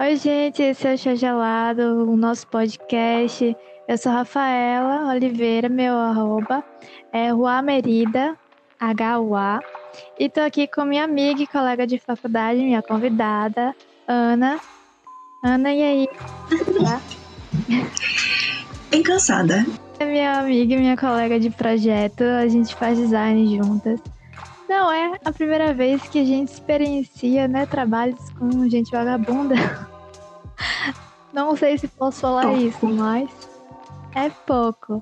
Oi, gente, esse é o Chá Gelado, o nosso podcast. Eu sou Rafaela Oliveira, meu arroba é Rua Merida, H-U-A. E tô aqui com minha amiga e colega de faculdade, minha convidada, Ana. Ana, e aí? Tá? Bem cansada. É minha amiga e minha colega de projeto, a gente faz design juntas. Não é a primeira vez que a gente experiencia, né, trabalhos com gente vagabunda. Não sei se posso falar pouco. isso, mas é pouco.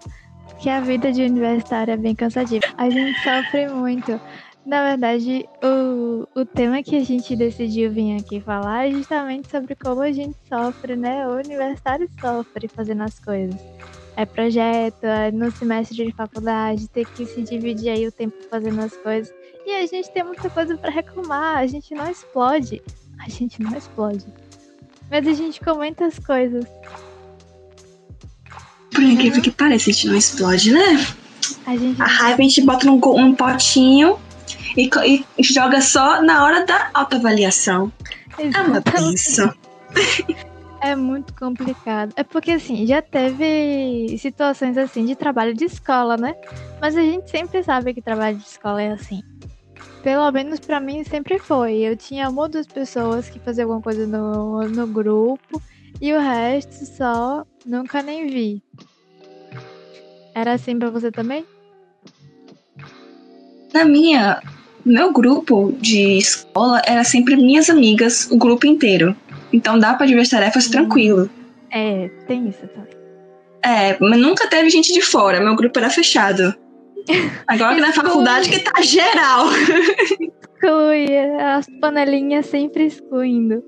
Porque a vida de universitário é bem cansativa. A gente sofre muito. Na verdade, o, o tema que a gente decidiu vir aqui falar é justamente sobre como a gente sofre, né? O universitário sofre fazendo as coisas. É projeto, é no semestre de faculdade, ter que se dividir aí o tempo fazendo as coisas. E a gente tem muita coisa para reclamar, a gente não explode. A gente não explode. Mas a gente comenta as coisas. Por incrível uhum. que pareça, a gente não explode, né? A, gente... a raiva a gente bota num, num potinho e, e, joga só na hora da autoavaliação. É uma. É muito complicado. É porque, assim, já teve situações assim de trabalho de escola, né? Mas a gente sempre sabe que trabalho de escola é assim. Pelo menos para mim sempre foi. Eu tinha uma ou duas pessoas que faziam alguma coisa no, no grupo e o resto só nunca nem vi. Era assim pra você também? Na minha, meu grupo de escola era sempre minhas amigas, o grupo inteiro. Então dá para dividir tarefas hum. tranquilo. É, tem isso também. É, mas nunca teve gente de fora, meu grupo era fechado. Agora que na faculdade que tá geral. Exclui, as panelinhas sempre excluindo.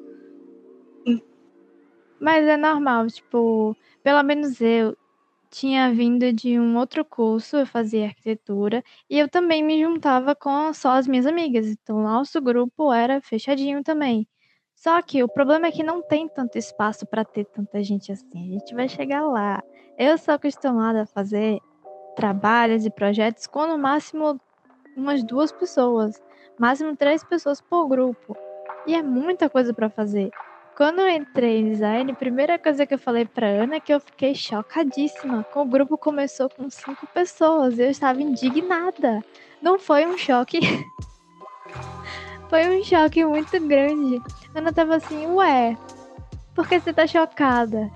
Mas é normal, tipo, pelo menos eu tinha vindo de um outro curso, eu fazia arquitetura, e eu também me juntava com só as minhas amigas. Então, nosso grupo era fechadinho também. Só que o problema é que não tem tanto espaço para ter tanta gente assim. A gente vai chegar lá. Eu sou acostumada a fazer trabalhos e projetos com no máximo umas duas pessoas, máximo três pessoas por grupo. E é muita coisa para fazer. Quando eu entrei em design, a primeira coisa que eu falei pra Ana é que eu fiquei chocadíssima. O grupo começou com cinco pessoas. Eu estava indignada. Não foi um choque. foi um choque muito grande. Ana tava assim, ué, por que você tá chocada?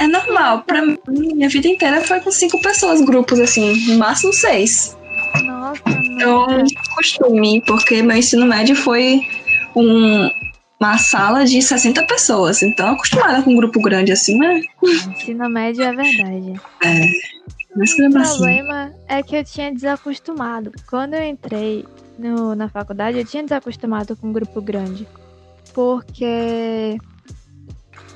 É normal. Pra mim, minha vida inteira foi com cinco pessoas, grupos assim, no máximo seis. Nossa, É um costume, porque meu ensino médio foi um, uma sala de 60 pessoas. Então, acostumada com um grupo grande assim, né? Ensino médio é verdade. É. Mas o problema assim. é que eu tinha desacostumado. Quando eu entrei no, na faculdade, eu tinha desacostumado com um grupo grande. Porque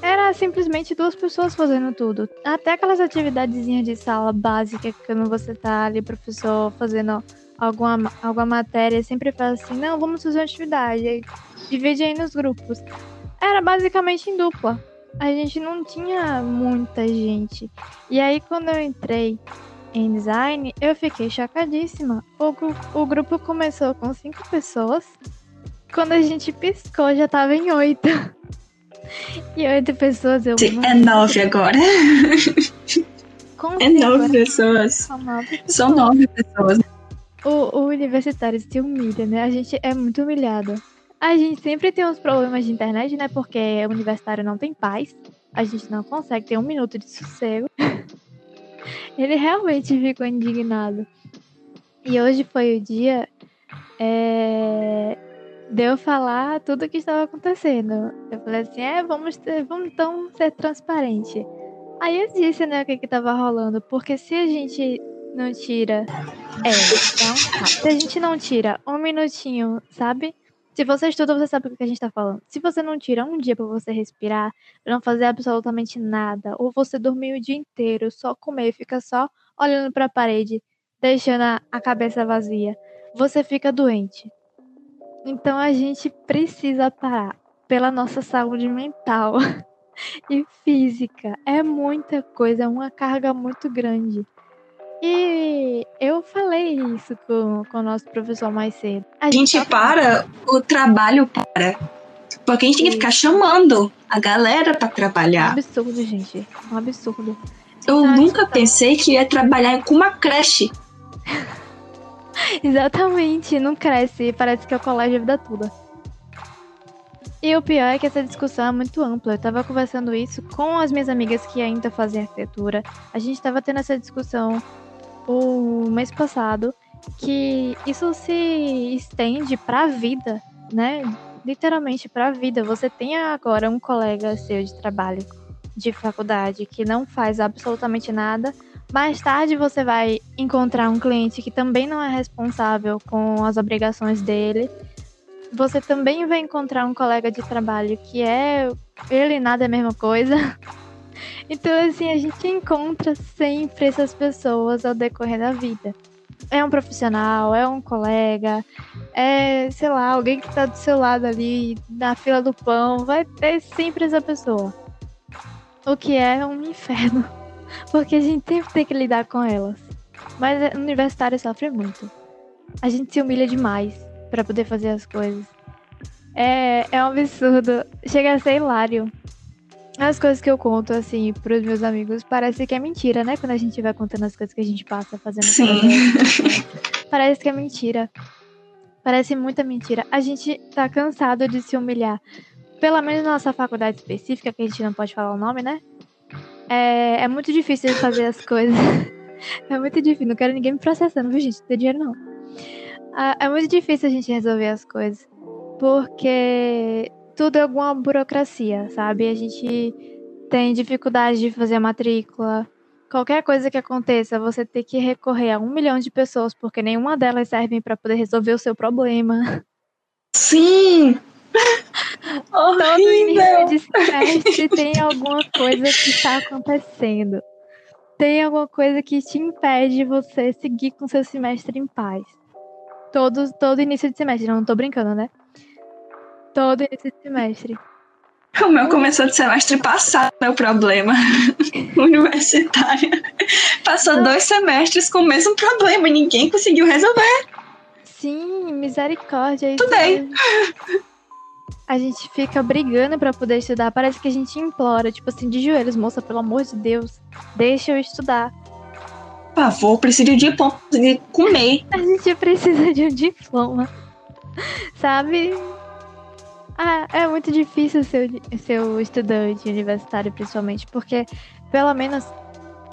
era simplesmente duas pessoas fazendo tudo. Até aquelas atividadezinhas de sala básica, que quando você tá ali, professor, fazendo alguma, alguma matéria, sempre fala assim, não, vamos fazer uma atividade. Aí divide aí nos grupos. Era basicamente em dupla. A gente não tinha muita gente. E aí, quando eu entrei em design, eu fiquei chocadíssima. O, o grupo começou com cinco pessoas. Quando a gente piscou, já tava em oito. E oito pessoas eu. Sim, é nove agora. é nove pessoas. São nove pessoas. O, o universitário se humilha, né? A gente é muito humilhado. A gente sempre tem uns problemas de internet, né? Porque o universitário não tem paz. A gente não consegue ter um minuto de sossego. Ele realmente ficou indignado. E hoje foi o dia é, de eu falar tudo o que estava acontecendo. Eu falei assim, é, vamos, ter, vamos então ser transparente. Aí eu disse, né, o que que tava rolando. Porque se a gente não tira... É, então, tá. se a gente não tira um minutinho, sabe? Se você estuda, você sabe o que a gente tá falando. Se você não tira um dia para você respirar, pra não fazer absolutamente nada, ou você dormir o dia inteiro, só comer, fica só olhando para a parede, deixando a cabeça vazia, você fica doente. Então a gente precisa parar pela nossa saúde mental. e física. É muita coisa, é uma carga muito grande. E eu falei isso com, com o nosso professor mais cedo. A gente, a gente para, o trabalho para. Porque a gente Sim. tem que ficar chamando a galera para trabalhar. É um absurdo, gente. É um absurdo. Eu então, nunca tá... pensei que ia trabalhar com uma creche. Exatamente, não cresce. Parece que é o colégio a vida toda. E o pior é que essa discussão é muito ampla. Eu tava conversando isso com as minhas amigas que ainda fazem arquitetura. A gente tava tendo essa discussão o mês passado que isso se estende para a vida, né? Literalmente para a vida. Você tem agora um colega seu de trabalho, de faculdade, que não faz absolutamente nada. Mais tarde você vai encontrar um cliente que também não é responsável com as obrigações dele. Você também vai encontrar um colega de trabalho que é ele nada é a mesma coisa. Então, assim, a gente encontra sempre essas pessoas ao decorrer da vida. É um profissional, é um colega, é, sei lá, alguém que tá do seu lado ali na fila do pão, vai ter sempre essa pessoa. O que é um inferno, porque a gente sempre tem que lidar com elas. Mas o universitário sofre muito. A gente se humilha demais para poder fazer as coisas. É, é um absurdo. Chega a ser hilário as coisas que eu conto, assim, pros meus amigos, parece que é mentira, né? Quando a gente vai contando as coisas que a gente passa fazendo. Sim. parece que é mentira. Parece muita mentira. A gente tá cansado de se humilhar. Pelo menos na nossa faculdade específica, que a gente não pode falar o nome, né? É, é muito difícil de fazer as coisas. é muito difícil. Não quero ninguém me processando, viu, gente? Não tem dinheiro, não. Ah, é muito difícil a gente resolver as coisas. Porque tudo é alguma burocracia, sabe? A gente tem dificuldade de fazer a matrícula. Qualquer coisa que aconteça, você tem que recorrer a um milhão de pessoas, porque nenhuma delas servem para poder resolver o seu problema. Sim! Todo início de semestre tem alguma coisa que está acontecendo. Tem alguma coisa que te impede de você seguir com seu semestre em paz. Todo, todo início de semestre, não tô brincando, né? Todo esse semestre. O meu começou de semestre passado, meu problema. Universitária. Passou ah. dois semestres com o mesmo problema e ninguém conseguiu resolver. Sim, misericórdia. Estudei. A gente fica brigando para poder estudar. Parece que a gente implora, tipo assim, de joelhos, moça, pelo amor de Deus, deixa eu estudar. Por favor, preciso de diploma, de comer. A gente precisa de um diploma. Sabe? Ah, é muito difícil ser, ser o estudante universitário, principalmente, porque pelo menos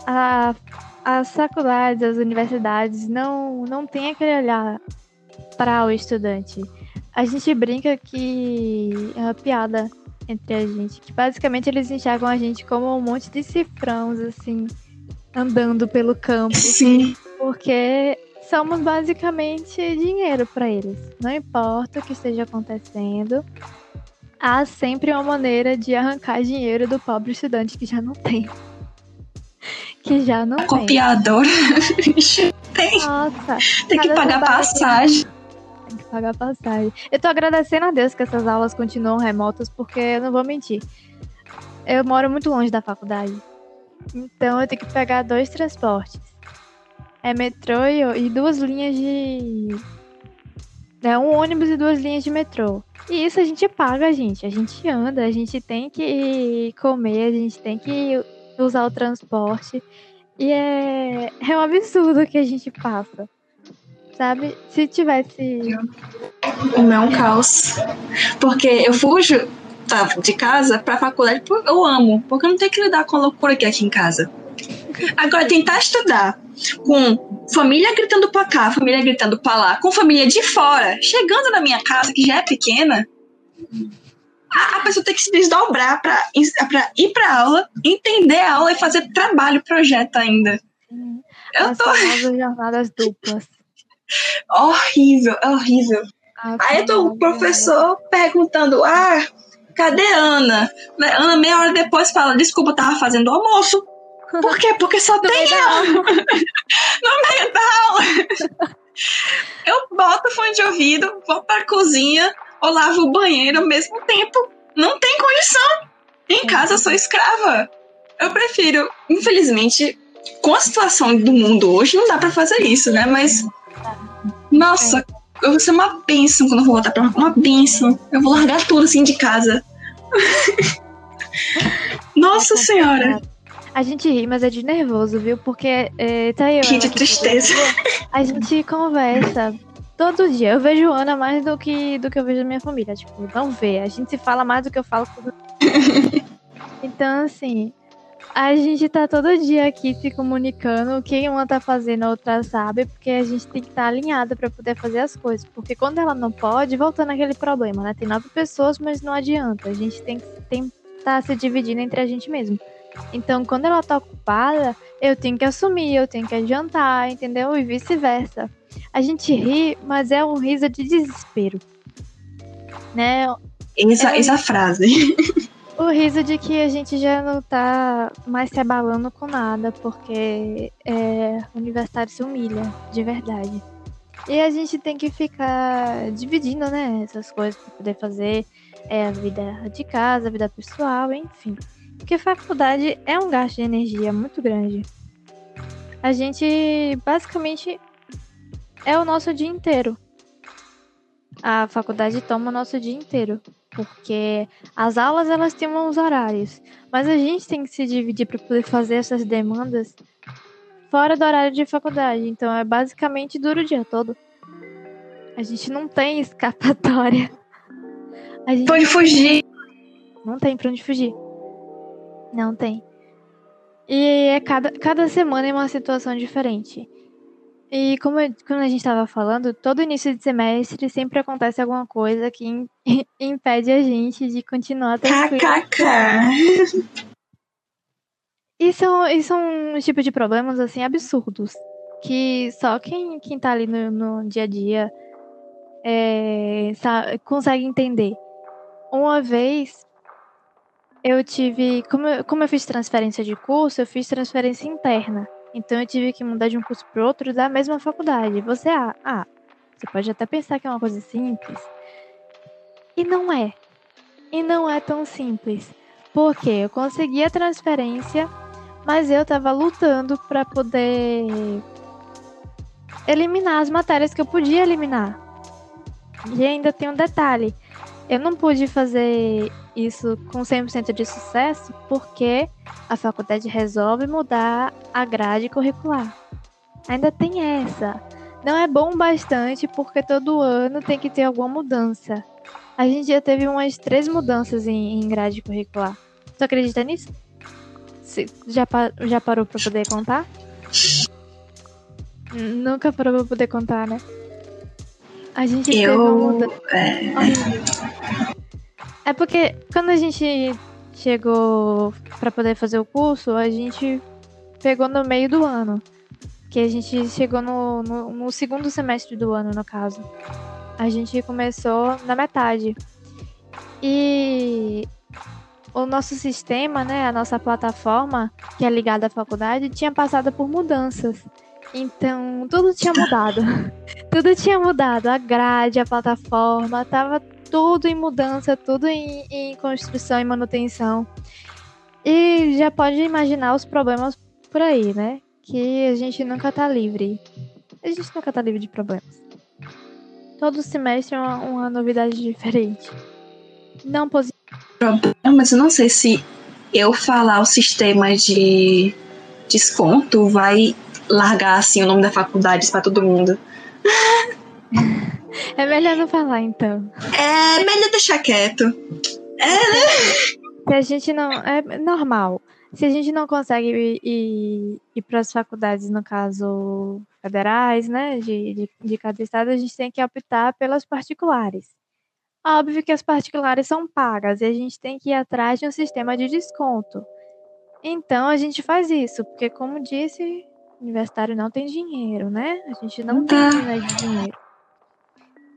a, as faculdades, as universidades não, não tem aquele olhar para o estudante. A gente brinca que é uma piada entre a gente, que basicamente eles enxergam a gente como um monte de cifrãos, assim, andando pelo campo. Sim. Porque somos basicamente dinheiro para eles. Não importa o que esteja acontecendo, há sempre uma maneira de arrancar dinheiro do pobre estudante que já não tem. Que já não A tem. Copiadora. tem. Nossa. Tem que pagar passagem. Tem que pagar passagem. Eu tô agradecendo a Deus que essas aulas continuam remotas, porque eu não vou mentir. Eu moro muito longe da faculdade. Então eu tenho que pegar dois transportes é metrô e, duas linhas de. É um ônibus e duas linhas de metrô. E isso a gente paga, gente. A gente anda, a gente tem que comer, a gente tem que usar o transporte. E é, é um absurdo que a gente passa. Sabe? Se tivesse. O meu é um caos. Porque eu fujo tá, de casa pra faculdade eu amo. Porque eu não tenho que lidar com a loucura que é aqui em casa. Agora, tentar estudar com família gritando pra cá, família gritando pra lá, com família de fora, chegando na minha casa, que já é pequena, a, a pessoa tem que se desdobrar pra, pra ir pra aula, entender a aula e fazer trabalho, projeto ainda. Eu As tô. jornadas duplas. horrível, é horrível. Ah, Aí tô, o professor perguntando: ah, cadê Ana? Ana, meia hora depois, fala: desculpa, tava fazendo almoço. Por quê? Porque só tem eu. no meio da aula. Eu boto fone de ouvido, vou pra cozinha ou lavo o banheiro ao mesmo tempo. Não tem condição. Em casa eu sou escrava. Eu prefiro, infelizmente, com a situação do mundo hoje, não dá para fazer isso, né? Mas. Nossa, eu vou ser uma bênção quando eu vou voltar pra uma bênção. Eu vou largar tudo assim de casa. Nossa é senhora. A gente ri, mas é de nervoso, viu? Porque é, tá eu. Que de tristeza. A gente conversa todo dia. Eu vejo Ana mais do que, do que eu vejo minha família. Tipo, não vê. A gente se fala mais do que eu falo com Então, assim, a gente tá todo dia aqui se comunicando. O que uma tá fazendo, a outra sabe, porque a gente tem que estar tá alinhada para poder fazer as coisas. Porque quando ela não pode, voltando aquele problema, né? Tem nove pessoas, mas não adianta. A gente tem que tentar tá se dividindo entre a gente mesmo. Então, quando ela tá ocupada, eu tenho que assumir, eu tenho que adiantar, entendeu? E vice-versa. A gente ri, mas é um riso de desespero. Né? Essa, é essa frase. O riso de que a gente já não tá mais se abalando com nada, porque é, o universitário se humilha, de verdade. E a gente tem que ficar dividindo, né, essas coisas para poder fazer é, a vida de casa, a vida pessoal, enfim. Porque faculdade é um gasto de energia muito grande. A gente basicamente é o nosso dia inteiro. A faculdade toma o nosso dia inteiro, porque as aulas elas têm uns horários, mas a gente tem que se dividir para poder fazer essas demandas fora do horário de faculdade. Então é basicamente duro o dia todo. A gente não tem escapatória. A gente Pode fugir. Não tem pra onde fugir. Não tem. E é cada, cada semana é uma situação diferente. E como, como a gente estava falando, todo início de semestre sempre acontece alguma coisa que impede a gente de continuar tranquilo. KKK. E são, e são um tipo de problemas, assim, absurdos. Que só quem, quem tá ali no, no dia a dia é, sabe, consegue entender. Uma vez, eu tive. Como eu, como eu fiz transferência de curso, eu fiz transferência interna. Então eu tive que mudar de um curso para outro da mesma faculdade. Você, ah, ah, você pode até pensar que é uma coisa simples. E não é. E não é tão simples. Porque eu consegui a transferência, mas eu tava lutando para poder eliminar as matérias que eu podia eliminar. E ainda tem um detalhe. Eu não pude fazer isso com 100% de sucesso porque a faculdade resolve mudar a grade curricular. Ainda tem essa. Não é bom bastante porque todo ano tem que ter alguma mudança. A gente já teve umas três mudanças em, em grade curricular. Você acredita nisso? já, já parou para poder contar? Nunca parou para poder contar, né? A gente eu... teve uma mudança. É... É porque quando a gente chegou para poder fazer o curso, a gente pegou no meio do ano. Que a gente chegou no, no, no segundo semestre do ano, no caso. A gente começou na metade. E o nosso sistema, né, a nossa plataforma, que é ligada à faculdade, tinha passado por mudanças. Então, tudo tinha mudado. tudo tinha mudado. A grade, a plataforma, tava tudo em mudança, tudo em, em construção e manutenção. E já pode imaginar os problemas por aí, né? Que a gente nunca tá livre. A gente nunca tá livre de problemas. Todo semestre é uma, uma novidade diferente. Não positivo. Mas eu não sei se eu falar o sistema de desconto vai largar assim o nome da faculdade para todo mundo. É melhor não falar, então. É melhor deixar quieto. É, né? Se a gente não. É normal. Se a gente não consegue ir, ir, ir para as faculdades, no caso, federais, né, de, de, de cada estado, a gente tem que optar pelas particulares. Óbvio que as particulares são pagas e a gente tem que ir atrás de um sistema de desconto. Então a gente faz isso, porque como disse, universitário não tem dinheiro, né? A gente não tem de dinheiro.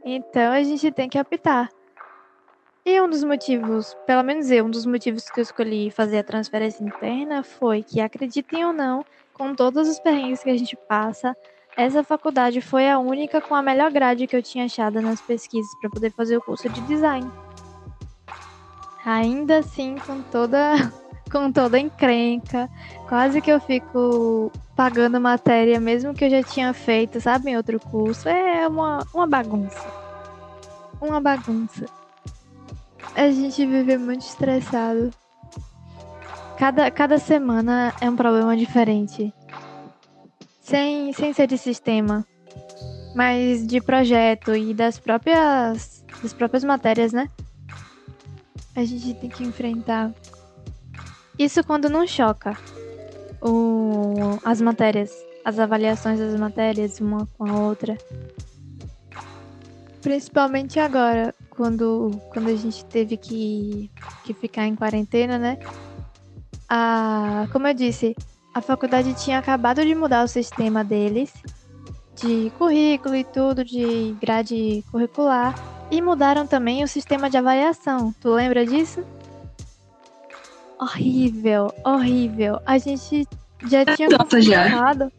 Então a gente tem que optar. E um dos motivos, pelo menos eu, um dos motivos que eu escolhi fazer a transferência interna foi que, acreditem ou não, com todos os perrengues que a gente passa, essa faculdade foi a única com a melhor grade que eu tinha achado nas pesquisas para poder fazer o curso de design. Ainda assim, com toda com toda encrenca, quase que eu fico pagando matéria mesmo que eu já tinha feito, sabe, em outro curso. É uma, uma bagunça. Uma bagunça. A gente vive muito estressado. Cada, cada semana é um problema diferente. Sem, sem ser de sistema, mas de projeto e das próprias, das próprias matérias, né? A gente tem que enfrentar. Isso quando não choca o, as matérias, as avaliações das matérias uma com a outra. Principalmente agora, quando, quando a gente teve que, que ficar em quarentena, né? A, como eu disse, a faculdade tinha acabado de mudar o sistema deles, de currículo e tudo, de grade curricular, e mudaram também o sistema de avaliação. Tu lembra disso? Horrível, horrível. A gente já tinha começado.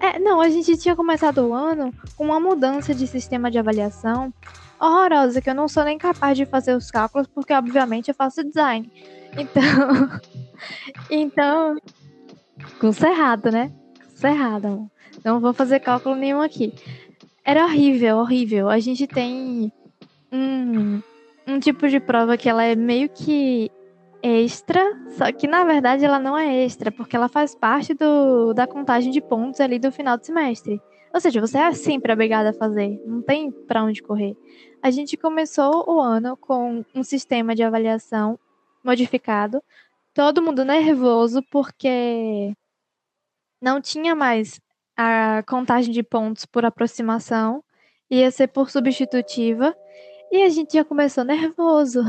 É, não, a gente tinha começado o ano com uma mudança de sistema de avaliação horrorosa, que eu não sou nem capaz de fazer os cálculos, porque obviamente eu faço design. Então. então. Curso errado, né? Curso errado. Não vou fazer cálculo nenhum aqui. Era horrível, horrível. A gente tem um, um tipo de prova que ela é meio que extra, só que na verdade ela não é extra, porque ela faz parte do, da contagem de pontos ali do final do semestre. Ou seja, você é sempre obrigada a fazer, não tem para onde correr. A gente começou o ano com um sistema de avaliação modificado, todo mundo nervoso porque não tinha mais a contagem de pontos por aproximação, ia ser por substitutiva, e a gente já começou nervoso.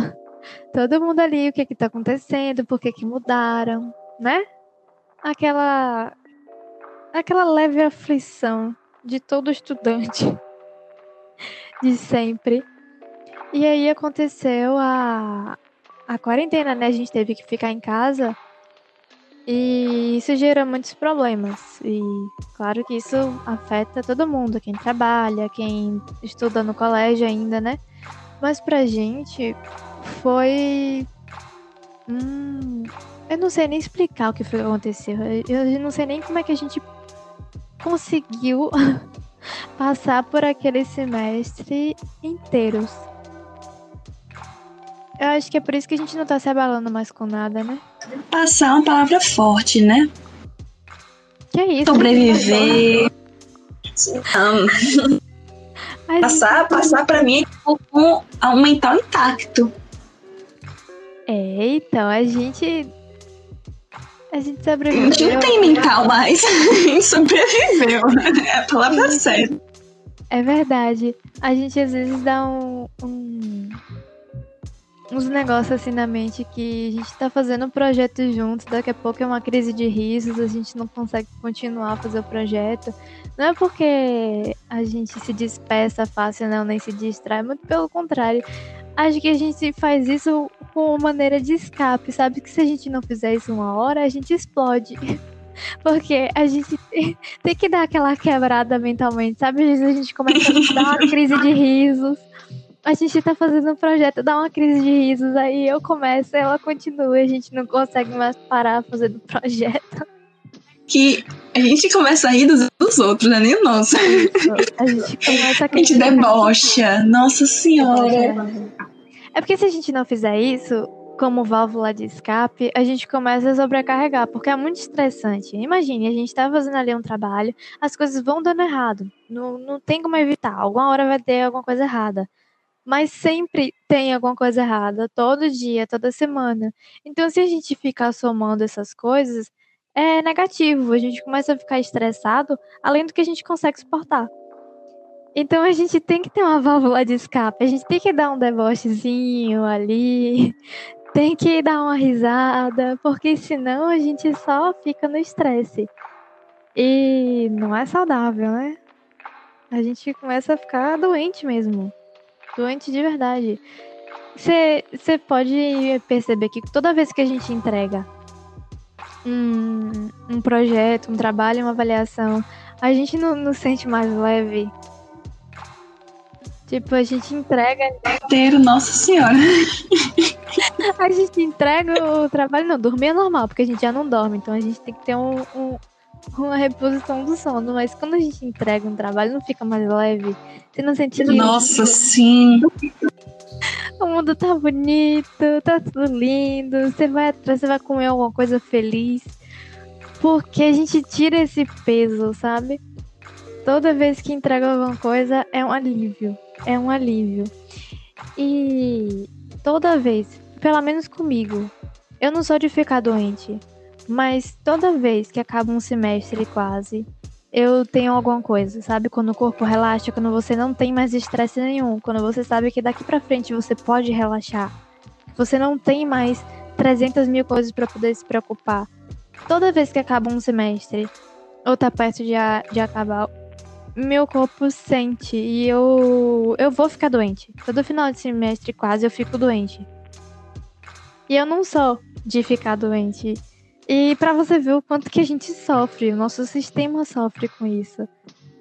Todo mundo ali, o que que tá acontecendo, por que que mudaram, né? Aquela aquela leve aflição de todo estudante de sempre. E aí aconteceu a a quarentena, né? A gente teve que ficar em casa. E isso gera muitos problemas. E claro que isso afeta todo mundo, quem trabalha, quem estuda no colégio ainda, né? Mas pra gente foi. Hum, eu não sei nem explicar o que foi que aconteceu. Eu não sei nem como é que a gente conseguiu passar por aquele semestre inteiros. Eu acho que é por isso que a gente não tá se abalando mais com nada, né? Passar é uma palavra forte, né? Que é isso? Sobreviver. Um, passar, passar pra mim é tipo um, um mental intacto. É, então, a gente. A gente sobreviveu. A gente não tem mental mais. A gente sobreviveu. É a palavra certa. É verdade. A gente às vezes dá um, um uns negócios assim na mente que a gente tá fazendo um projeto juntos, daqui a pouco é uma crise de risos, a gente não consegue continuar a fazer o projeto. Não é porque a gente se dispersa fácil, não, nem se distrai, muito pelo contrário. Acho que a gente faz isso com maneira de escape, sabe? Que se a gente não fizer isso uma hora, a gente explode. Porque a gente tem que dar aquela quebrada mentalmente, sabe? Às vezes a gente começa a dar uma crise de risos a gente tá fazendo um projeto, dá uma crise de risos, aí eu começo, ela continua, a gente não consegue mais parar fazendo projeto. Que a gente começa a rir dos, dos outros, né? Nem o nosso. A gente começa a A gente debocha. Nossa senhora. É porque se a gente não fizer isso, como válvula de escape, a gente começa a sobrecarregar, porque é muito estressante. Imagine, a gente tá fazendo ali um trabalho, as coisas vão dando errado. Não, não tem como evitar. Alguma hora vai ter alguma coisa errada mas sempre tem alguma coisa errada, todo dia, toda semana. Então, se a gente ficar somando essas coisas, é negativo, a gente começa a ficar estressado, além do que a gente consegue suportar. Então a gente tem que ter uma válvula de escape, a gente tem que dar um debochezinho ali, tem que dar uma risada, porque senão a gente só fica no estresse. E não é saudável, né? A gente começa a ficar doente mesmo doente de verdade. Você pode perceber que toda vez que a gente entrega um, um projeto, um trabalho, uma avaliação, a gente não, não sente mais leve. Tipo, a gente entrega. Inteiro, nossa senhora. A gente entrega o trabalho, não, dormir é normal, porque a gente já não dorme, então a gente tem que ter um, um- uma reposição do sono. Mas quando a gente entrega um trabalho, não fica mais leve. Você não sente Nossa, sim. o mundo tá bonito, tá tudo lindo. Você vai atrás, você vai comer alguma coisa feliz. Porque a gente tira esse peso, sabe? Toda vez que entrega alguma coisa é um alívio. É um alívio. E toda vez, pelo menos comigo, eu não sou de ficar doente, mas toda vez que acaba um semestre quase, eu tenho alguma coisa, sabe? Quando o corpo relaxa, quando você não tem mais estresse nenhum, quando você sabe que daqui pra frente você pode relaxar, você não tem mais 300 mil coisas pra poder se preocupar. Toda vez que acaba um semestre, ou tá perto de, a- de acabar, meu corpo sente e eu, eu vou ficar doente. Todo final de semestre quase eu fico doente. E eu não sou de ficar doente. E pra você ver o quanto que a gente sofre, o nosso sistema sofre com isso.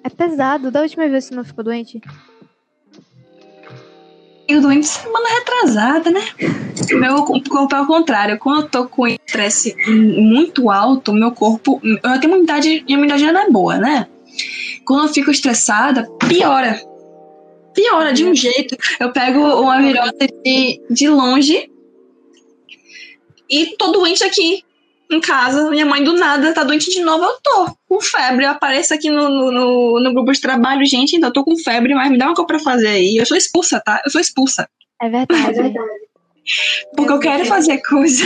É pesado. Da última vez você não ficou doente? Eu doente semana retrasada, né? Meu corpo é o contrário. Quando eu tô com estresse muito alto, meu corpo. Eu tenho uma imunidade, minha imunidade não é boa, né? Quando eu fico estressada, piora. Piora de um jeito. Eu pego uma virose de, de longe e tô doente aqui em casa. Minha mãe do nada tá doente de novo. Eu tô com febre. Eu apareço aqui no, no, no, grupo de trabalho, gente. Ainda tô com febre, mas me dá uma coisa pra fazer aí. Eu sou expulsa, tá? Eu sou expulsa. É verdade. Porque eu quero fazer coisa.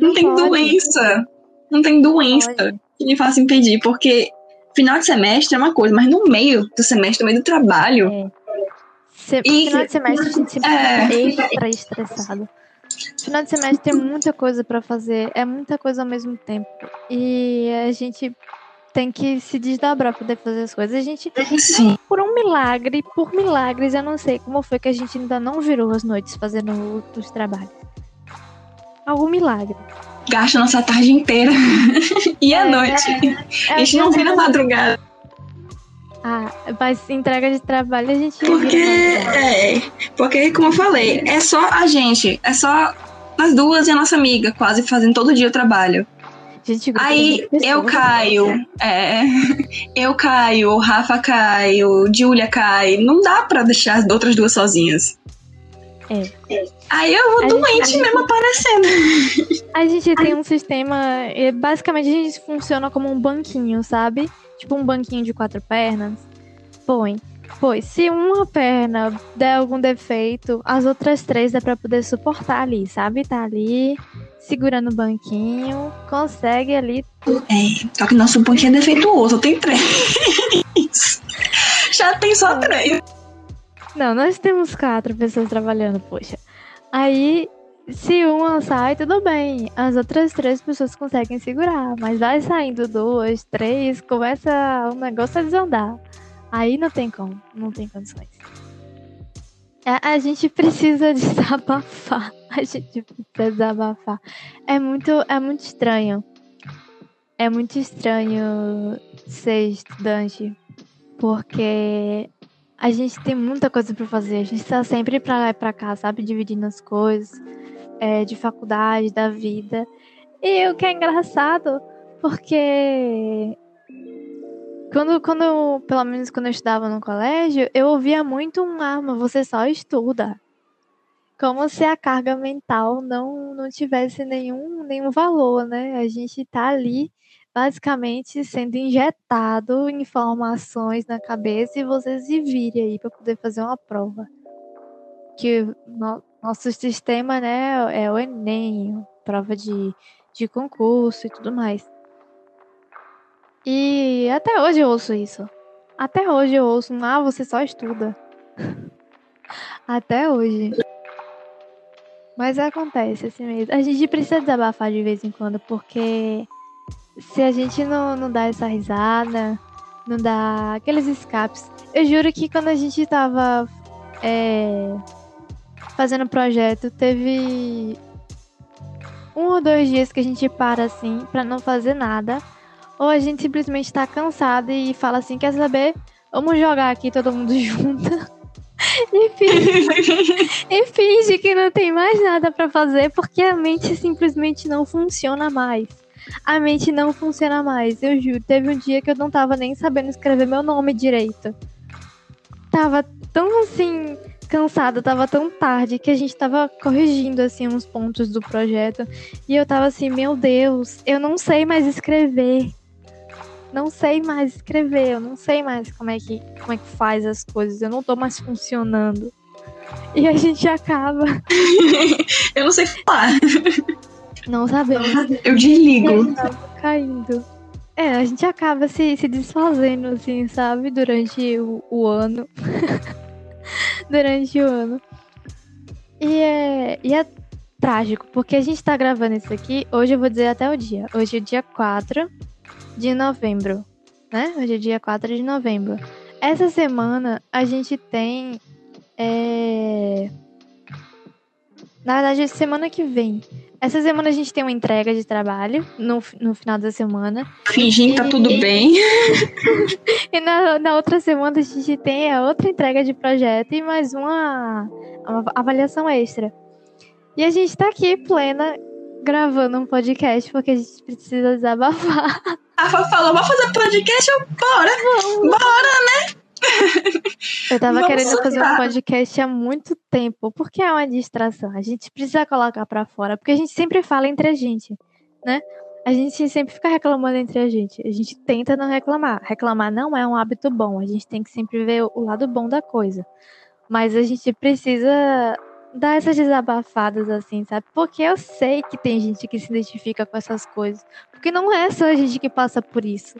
Não tem pode. doença. Não tem doença Pode. que me faça impedir. Porque final de semestre é uma coisa, mas no meio do semestre, no meio do trabalho, Se, E- final de semestre a gente sempre É. fica estressado. Final de semestre tem muita coisa pra fazer, é muita coisa ao mesmo tempo. E a gente tem que se desdobrar pra poder fazer as coisas. A gente, sim. por um milagre, por milagres, eu não sei como foi que a gente ainda não virou as noites fazendo os trabalhos. Algum milagre. Gasta nossa tarde inteira. e É, noite. É, a gente não vira madrugada. Ah, mas entrega de trabalho a gente Porque, madrugada. é, porque, como eu falei, é só a gente. É só nós duas e a nossa amiga, quase fazendo todo dia o trabalho. Gente, Aí eu pessoas. caio, é, eu caio, o Rafa cai, o Julia cai. Não dá pra deixar as outras duas sozinhas. É. Aí eu vou A doente gente- mesmo aparecendo. A gente tem um sistema. e Basicamente, a gente funciona como um banquinho, sabe? Tipo um banquinho de quatro pernas. Põe. Pois, se uma perna der algum defeito, as outras três dá pra poder suportar ali, sabe? Tá ali, segurando o banquinho, consegue ali. É, só que nosso banquinho é defeituoso, tem três. Já tem só três. Não, nós temos quatro pessoas trabalhando, poxa. Aí, se uma sai, tudo bem. As outras três pessoas conseguem segurar. Mas vai saindo duas, três, começa o negócio a desandar. Aí não tem como, não tem condições. A, a gente precisa desabafar. A gente precisa desabafar. É muito, é muito estranho. É muito estranho ser estudante. Porque a gente tem muita coisa pra fazer. A gente tá sempre pra lá e pra cá, sabe? Dividindo as coisas é, de faculdade, da vida. E o que é engraçado, porque quando, quando pelo menos quando eu estudava no colégio, eu ouvia muito um arma, você só estuda. Como se a carga mental não, não tivesse nenhum, nenhum valor, né? A gente tá ali basicamente sendo injetado informações na cabeça e você se vire aí para poder fazer uma prova. Que no- nosso sistema, né, é o Enem, prova de, de concurso e tudo mais. E até hoje eu ouço isso. Até hoje eu ouço, ah, você só estuda. até hoje. Mas acontece assim mesmo. A gente precisa desabafar de vez em quando, porque se a gente não, não dá essa risada, não dá aqueles escapes. Eu juro que quando a gente tava é, fazendo projeto, teve um ou dois dias que a gente para assim pra não fazer nada. Ou a gente simplesmente tá cansado e fala assim, quer saber? Vamos jogar aqui todo mundo junto. e, finge, e finge que não tem mais nada para fazer porque a mente simplesmente não funciona mais. A mente não funciona mais, eu juro. Teve um dia que eu não tava nem sabendo escrever meu nome direito. Tava tão assim cansada, tava tão tarde que a gente tava corrigindo assim uns pontos do projeto e eu tava assim, meu Deus, eu não sei mais escrever. Não sei mais escrever, eu não sei mais como é que como é que faz as coisas, eu não tô mais funcionando. E a gente acaba. eu não sei falar. Não sabemos. Eu desligo. Caindo. É, a gente acaba se, se desfazendo, assim, sabe? Durante o, o ano. Durante o ano. E é, e é trágico, porque a gente tá gravando isso aqui. Hoje eu vou dizer até o dia. Hoje é dia 4 de novembro. Né? Hoje é dia 4 de novembro. Essa semana a gente tem. É... Na verdade, semana que vem essa semana a gente tem uma entrega de trabalho no, no final da semana. Fingindo que tá tudo bem. e na, na outra semana a gente tem a outra entrega de projeto e mais uma, uma avaliação extra. E a gente tá aqui plena gravando um podcast porque a gente precisa desabafar. A Fá falou, vamos fazer podcast? Eu, bora! Bora, né? Eu tava Vamos querendo fazer um podcast há muito tempo, porque é uma distração. A gente precisa colocar para fora, porque a gente sempre fala entre a gente, né? A gente sempre fica reclamando entre a gente. A gente tenta não reclamar. Reclamar não é um hábito bom. A gente tem que sempre ver o lado bom da coisa. Mas a gente precisa dar essas desabafadas assim, sabe? Porque eu sei que tem gente que se identifica com essas coisas. Porque não é só a gente que passa por isso.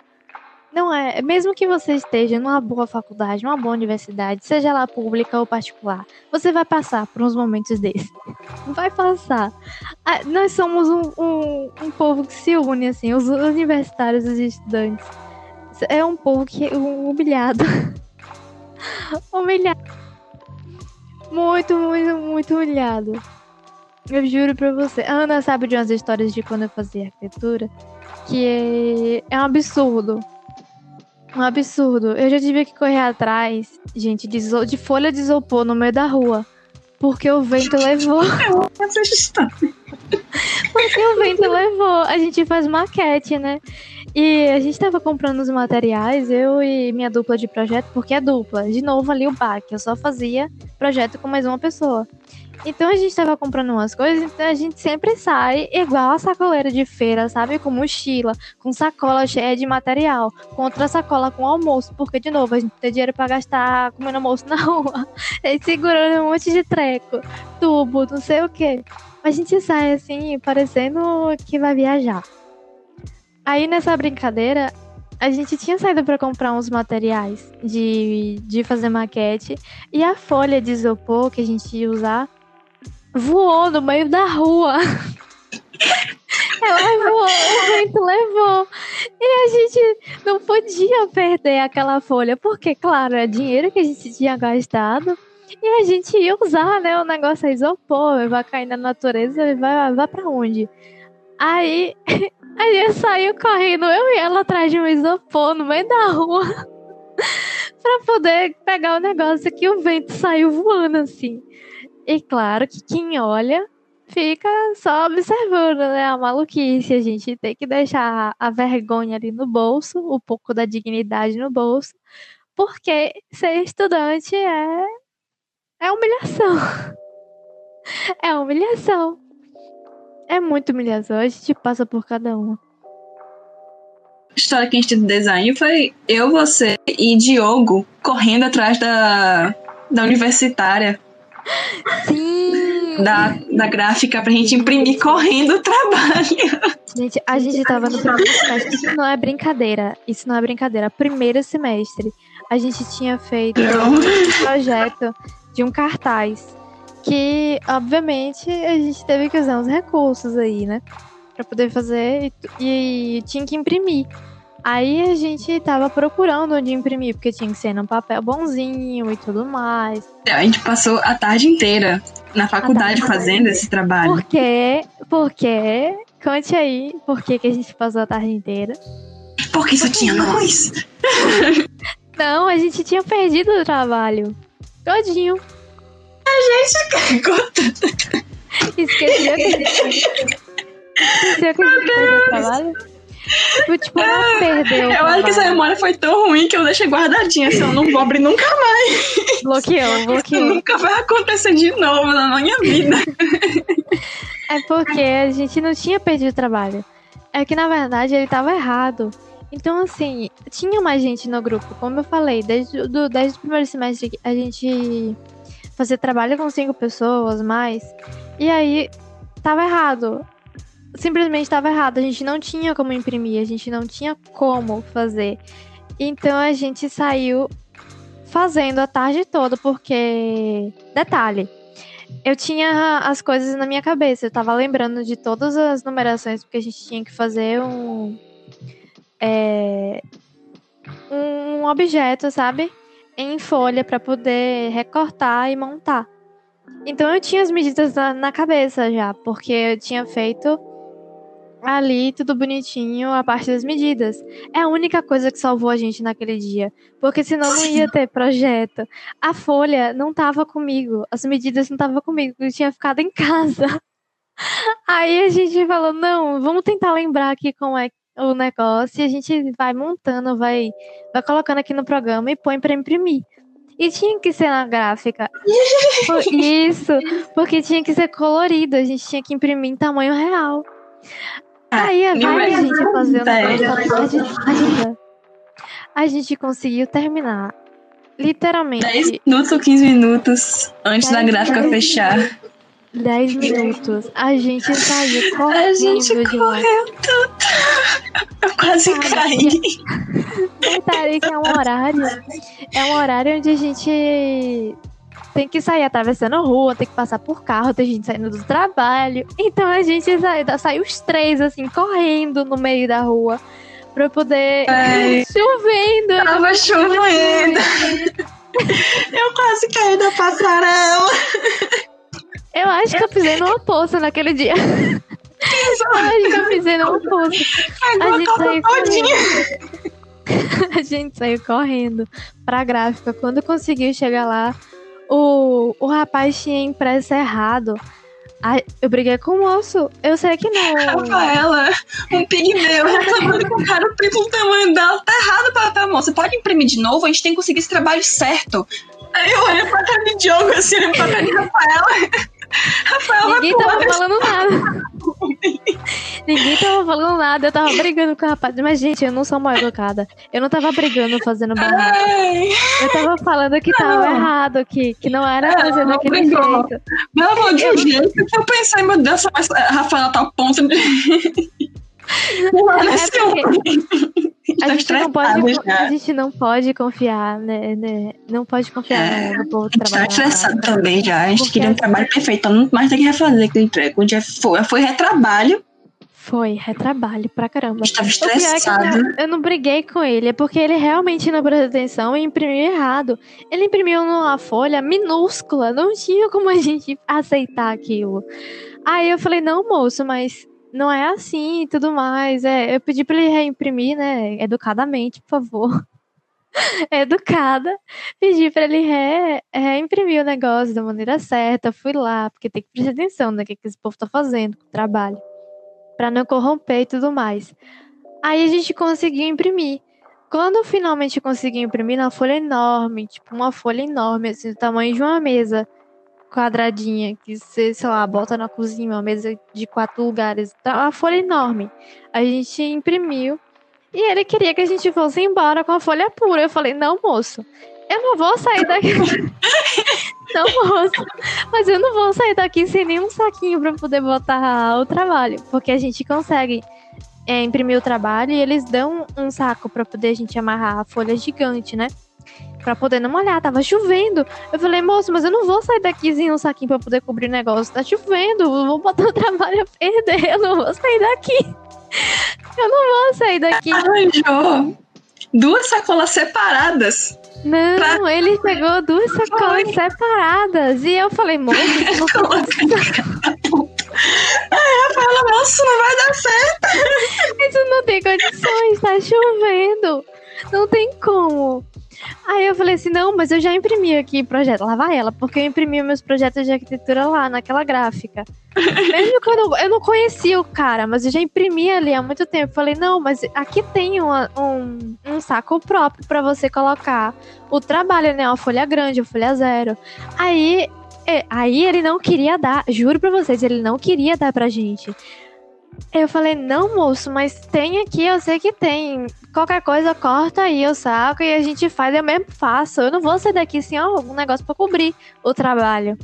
Não é, mesmo que você esteja numa boa faculdade, numa boa universidade, seja lá pública ou particular, você vai passar por uns momentos desses. Vai passar. Ah, nós somos um, um, um, povo que se une, assim, os universitários, os estudantes. É um povo que é humilhado. humilhado. Muito, muito, muito humilhado. Eu juro pra você. A Ana sabe de umas histórias de quando eu fazia arquitetura que é, é um absurdo um absurdo. Eu já tive que correr atrás, gente, de, de folha de isopor no meio da rua. Porque o vento levou. porque o vento levou. A gente faz maquete, né? E a gente tava comprando os materiais, eu e minha dupla de projeto, porque é dupla. De novo ali o back, eu só fazia projeto com mais uma pessoa. Então a gente tava comprando umas coisas, então a gente sempre sai igual a sacoleira de feira, sabe? Com mochila, com sacola cheia de material, com outra sacola com almoço, porque de novo a gente tem dinheiro para gastar comendo almoço na rua, e segurando um monte de treco, tubo, não sei o que. A gente sai assim, parecendo que vai viajar. Aí nessa brincadeira, a gente tinha saído para comprar uns materiais de, de fazer maquete e a folha de isopor que a gente ia usar voou no meio da rua. Ela voou, o vento levou. E a gente não podia perder aquela folha, porque, claro, é dinheiro que a gente tinha gastado. E a gente ia usar, né? O negócio é isopor, vai cair na natureza vai, vai pra onde? Aí a gente saiu correndo, eu e ela atrás de um isopor no meio da rua. pra poder pegar o negócio que o vento saiu voando assim. E claro que quem olha fica só observando, né? A maluquice. A gente tem que deixar a vergonha ali no bolso, um pouco da dignidade no bolso, porque ser estudante é, é humilhação. É humilhação. É muito humilhação. A gente passa por cada uma. A história que a gente de design foi eu, você e Diogo correndo atrás da, da universitária Sim! Da, da gráfica pra gente imprimir correndo o trabalho. Gente, a gente tava no primeiro semestre. Isso não é brincadeira. Isso não é brincadeira. Primeiro semestre, a gente tinha feito um projeto de um cartaz. Que, obviamente, a gente teve que usar uns recursos aí, né? Pra poder fazer e, e tinha que imprimir. Aí a gente tava procurando onde imprimir, porque tinha que ser num papel bonzinho e tudo mais. A gente passou a tarde inteira na faculdade fazendo esse trabalho. Por quê? Por quê? Conte aí por que, que a gente passou a tarde inteira. Porque só tinha nós. Não, a gente tinha perdido o trabalho. Todinho. Gente, conta. Esqueceu que a gente. Esqueceu que a gente perdeu o trabalho? Tipo, tipo, não perdeu. Eu acho que essa trabalho. memória foi tão ruim que eu deixei guardadinha, assim, eu não vou abrir nunca mais. Bloqueou, Isso bloqueou. nunca vai acontecer de novo na minha vida. É porque a gente não tinha perdido o trabalho. É que na verdade ele tava errado. Então, assim, tinha mais gente no grupo. Como eu falei, desde, do, desde o primeiro semestre a gente fazia trabalho com cinco pessoas mais. E aí tava errado. Simplesmente tava errado. A gente não tinha como imprimir, a gente não tinha como fazer. Então a gente saiu fazendo a tarde toda, porque. Detalhe. Eu tinha as coisas na minha cabeça. Eu tava lembrando de todas as numerações, porque a gente tinha que fazer um. é, um objeto, sabe? Em folha para poder recortar e montar. Então eu tinha as medidas na, na cabeça já, porque eu tinha feito ali tudo bonitinho a parte das medidas. É a única coisa que salvou a gente naquele dia, porque senão não ia ter projeto. A folha não tava comigo, as medidas não tava comigo, eu tinha ficado em casa. Aí a gente falou, não, vamos tentar lembrar aqui como é o negócio e a gente vai montando, vai, vai colocando aqui no programa e põe pra imprimir. E tinha que ser na gráfica. Isso, porque tinha que ser colorido, a gente tinha que imprimir em tamanho real. Aí a a gente fazendo tarde toda. A gente conseguiu terminar. Literalmente 10 minutos ou 15 minutos antes da gráfica fechar. 10 minutos. A gente saiu A correndo gente de lá. correu tanto. Eu quase caí. Detalhe que é um horário. É um horário onde a gente tem que sair atravessando a rua, tem que passar por carro, tem gente saindo do trabalho. Então a gente saiu, saiu os três, assim, correndo no meio da rua. Pra poder. Ai. Chovendo! Tava chovendo. Eu quase caí da passarela. Eu acho que eu pisei numa poça naquele dia. Eu acho que eu pisei numa poça. A gente saiu todinha. A gente saiu correndo pra gráfica. Quando conseguiu chegar lá, o, o rapaz tinha impresso errado. Ai, eu briguei com o moço. Eu sei que não. Rafaela, um pigmeu reclamando com o cara o triplo do tamanho dela. Tá errado, papel, moça. Pode imprimir de novo? A gente tem que conseguir esse trabalho certo. Aí eu olhei pra cara de Diogo, assim, olhando pra cara de Rafaela. Rafaela Ninguém tava falando nada. Ninguém tava falando nada. Eu tava brigando com o rapaz. Mas, gente, eu não sou mal educada. Eu não tava brigando fazendo barraco. Eu tava falando que tava Não. errado, que, que não era É, fazer não daquele brigou. jeito. Meu amor, de um jeito que eu pensei, meu Deus, mas a Rafaela tá ao ponto de. É. A Tá gente, não pode, já. a gente não pode confiar, né? né? Não pode confiar É, no, povo A gente tá trabalhar. estressado também já. A gente queria um trabalho perfeito, então não mais tem que refazer aquele entrega. Um dia foi, foi retrabalho, Foi, retrabalho pra caramba. a gente tava O pior é eu estressado. não- eu não briguei com ele, é porque ele realmente não prestou atenção e imprimiu errado. Ele imprimiu numa folha minúscula, não tinha como a gente aceitar aquilo. Aí eu falei, não, moço, mas não é assim e tudo mais. É, eu pedi pra ele reimprimir, né, educadamente, por favor. Educada, pedi pra ele re, reimprimir o negócio da maneira certa. Fui lá, porque tem que prestar atenção no que, que esse povo tá fazendo com o trabalho pra não corromper e tudo mais. Aí a gente conseguiu imprimir. Quando finalmente consegui imprimir na folha enorme, tipo uma folha enorme, assim, do tamanho de uma mesa quadradinha, que você, sei lá, bota na cozinha, uma mesa de quatro lugares, tá uma folha enorme. A gente imprimiu e ele queria que a gente fosse embora com a folha pura. Eu falei, não, moço, eu não vou sair daqui. não, moço, mas eu não vou sair daqui sem nenhum saquinho pra poder botar o trabalho, porque a gente consegue é, imprimir o trabalho e eles dão um saco pra poder a gente amarrar a folha gigante, né? Pra poder não molhar, tava chovendo. Eu falei, moço, mas eu não vou sair daqui sem um saquinho pra poder cobrir o negócio. Tá chovendo, eu vou botar o trabalho a perder, eu não vou sair daqui. Eu não vou sair daqui. Arranjou duas sacolas separadas. Não, ele pegou duas sacolas separadas. E eu falei, moço, não Coloca Ai, Rafaela, moço, não vai dar certo. Isso não tem condições, tá chovendo. Não tem como. Aí eu falei assim, não, mas eu já imprimi aqui projeto. Lá vai ela, porque eu imprimi meus projetos de arquitetura lá, naquela gráfica. Mesmo que eu não, eu não conhecia o cara, mas eu já imprimi ali há muito tempo. Falei, não, mas aqui tem uma, um, um saco próprio para você colocar o trabalho, né? Uma folha grande, uma folha zero. Aí, é, aí ele não queria dar, juro pra vocês, ele não queria dar pra gente. Eu falei, não, moço, mas tem aqui, eu sei que tem. Qualquer coisa, corta aí o saco e a gente faz, eu mesmo faço. Eu não vou sair daqui sem algum negócio para cobrir o trabalho.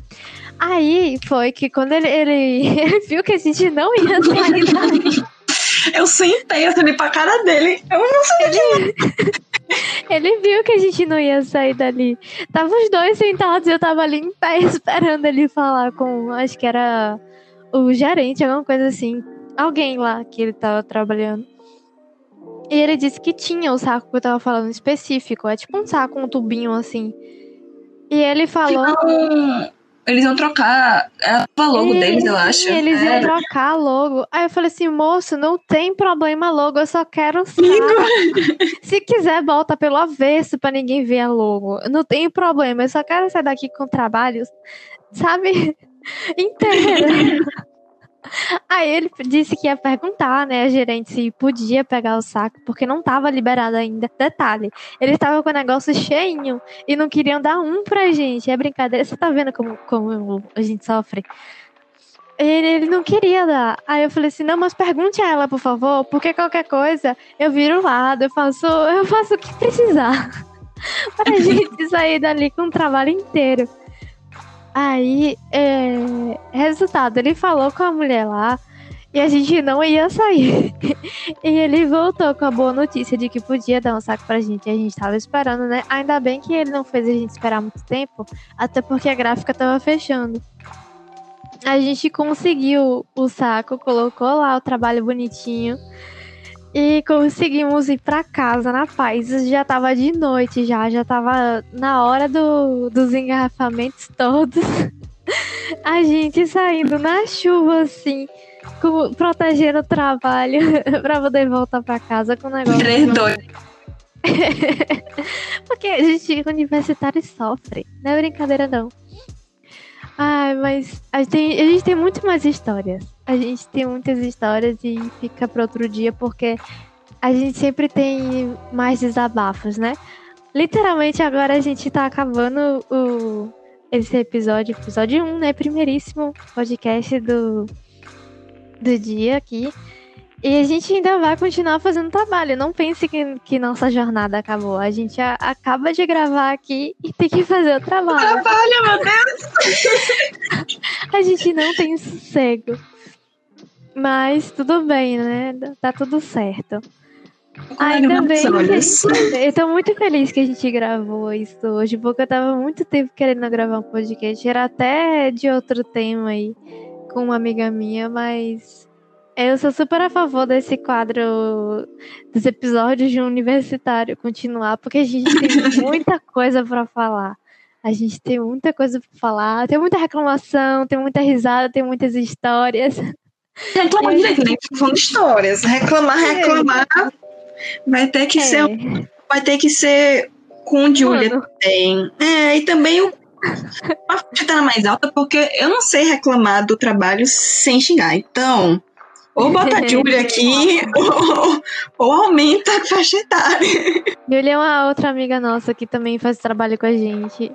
Aí foi que quando ele, ele, ele viu que a gente não ia sair daqui. Eu sentei, eu olhei pra cara dele. Eu não sei ele, ele viu que a gente não ia sair dali. Tava os dois sentados e eu tava ali em pé esperando ele falar com, acho que era o gerente, alguma coisa assim alguém lá que ele tava trabalhando. E ele disse que tinha o saco que eu tava falando específico. É tipo um saco, um tubinho assim. E ele falou. Não, eles iam trocar a logo e, deles, eu acho. Eles iam é. trocar a logo. Aí eu falei assim, moço, não tem problema logo, eu só quero saco. Se quiser, volta pelo avesso pra ninguém ver a logo. Não tem problema, eu só quero sair daqui com trabalhos, sabe? Inteiro. Aí ele disse que ia perguntar, né, a gerente se podia pegar o saco, porque não estava liberado ainda. Detalhe, ele estava com o negócio cheinho e não queriam dar um pra gente. É brincadeira, você tá vendo como, como a gente sofre? Ele, ele não queria dar. Aí eu falei assim, não, mas pergunte a ela, por favor, porque qualquer coisa eu viro o lado, eu faço, eu faço o que precisar. pra gente sair dali com o trabalho inteiro. Aí, é, resultado, ele falou com a mulher lá e a gente não ia sair. e ele voltou com a boa notícia de que podia dar um saco pra gente. E a gente tava esperando, né? Ainda bem que ele não fez a gente esperar muito tempo, até porque a gráfica tava fechando. A gente conseguiu o saco, colocou lá o trabalho bonitinho. E conseguimos ir para casa na paz. Já tava de noite já, já tava na hora do, dos engarrafamentos todos. A gente saindo na chuva assim, com, protegendo o trabalho para poder voltar para casa com o negócio. 3, 2. Porque a gente universitário sofre, não é brincadeira não. Ai, mas a gente, tem, a gente tem muito mais histórias. A gente tem muitas histórias e fica para outro dia porque a gente sempre tem mais desabafos, né? Literalmente agora a gente tá acabando o, esse episódio, episódio 1, né? Primeiríssimo podcast do, do dia aqui. E a gente ainda vai continuar fazendo trabalho. Não pense que, que nossa jornada acabou. A gente a, acaba de gravar aqui e tem que fazer o trabalho. Trabalho, meu Deus! a gente não tem sossego. Mas tudo bem, né? Tá tudo certo. Ainda bem. Eu tô muito feliz que a gente gravou isso hoje, porque eu tava muito tempo querendo gravar um podcast. Era até de outro tema aí, com uma amiga minha, mas eu sou super a favor desse quadro dos episódios de um universitário continuar, porque a gente tem muita coisa para falar. A gente tem muita coisa para falar, tem muita reclamação, tem muita risada, tem muitas histórias. Reclamar direito, nem falando histórias. Reclamar, é. reclamar. Vai ter que é. ser. Vai ter que ser com Julia também. É, e também o a faixa tá mais alta porque eu não sei reclamar do trabalho sem xingar. Então, ou bota a Julia aqui, ou, ou, aumenta a faixa etária. Julia é uma outra amiga nossa que também faz trabalho com a gente.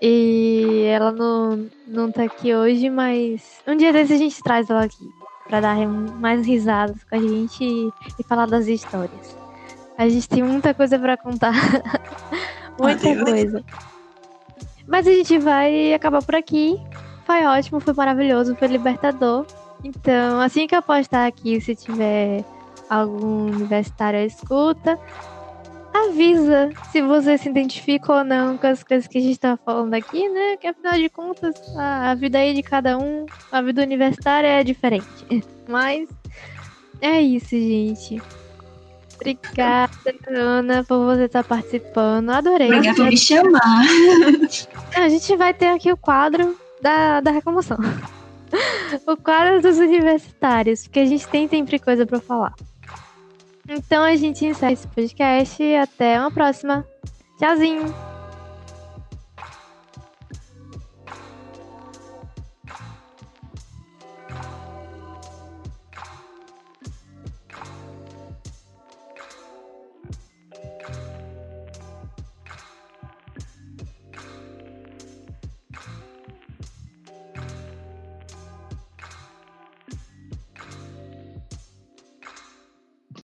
E ela não, não tá aqui hoje, mas um dia desse a gente traz ela aqui para dar mais risadas com a gente e, e, falar das histórias. A gente tem muita coisa para contar. muita coisa. Mas a gente vai acabar por aqui. Foi ótimo, foi maravilhoso, foi libertador. Então, assim que eu postar aqui, se tiver algum universitário à escuta, avisa se você se identifica ou não com as coisas que a gente tá falando aqui, né? Que afinal de contas, a, vida aí de cada um, a vida universitária é diferente. Mas é isso, gente. Obrigada, Ana, por você estar tá participando. Adorei. Obrigada por me chamar. A gente vai ter aqui o quadro da, da reclamação. o quadro dos universitários, porque a gente tem sempre coisa para falar. Então a gente encerra esse podcast e até uma próxima. Tchauzinho!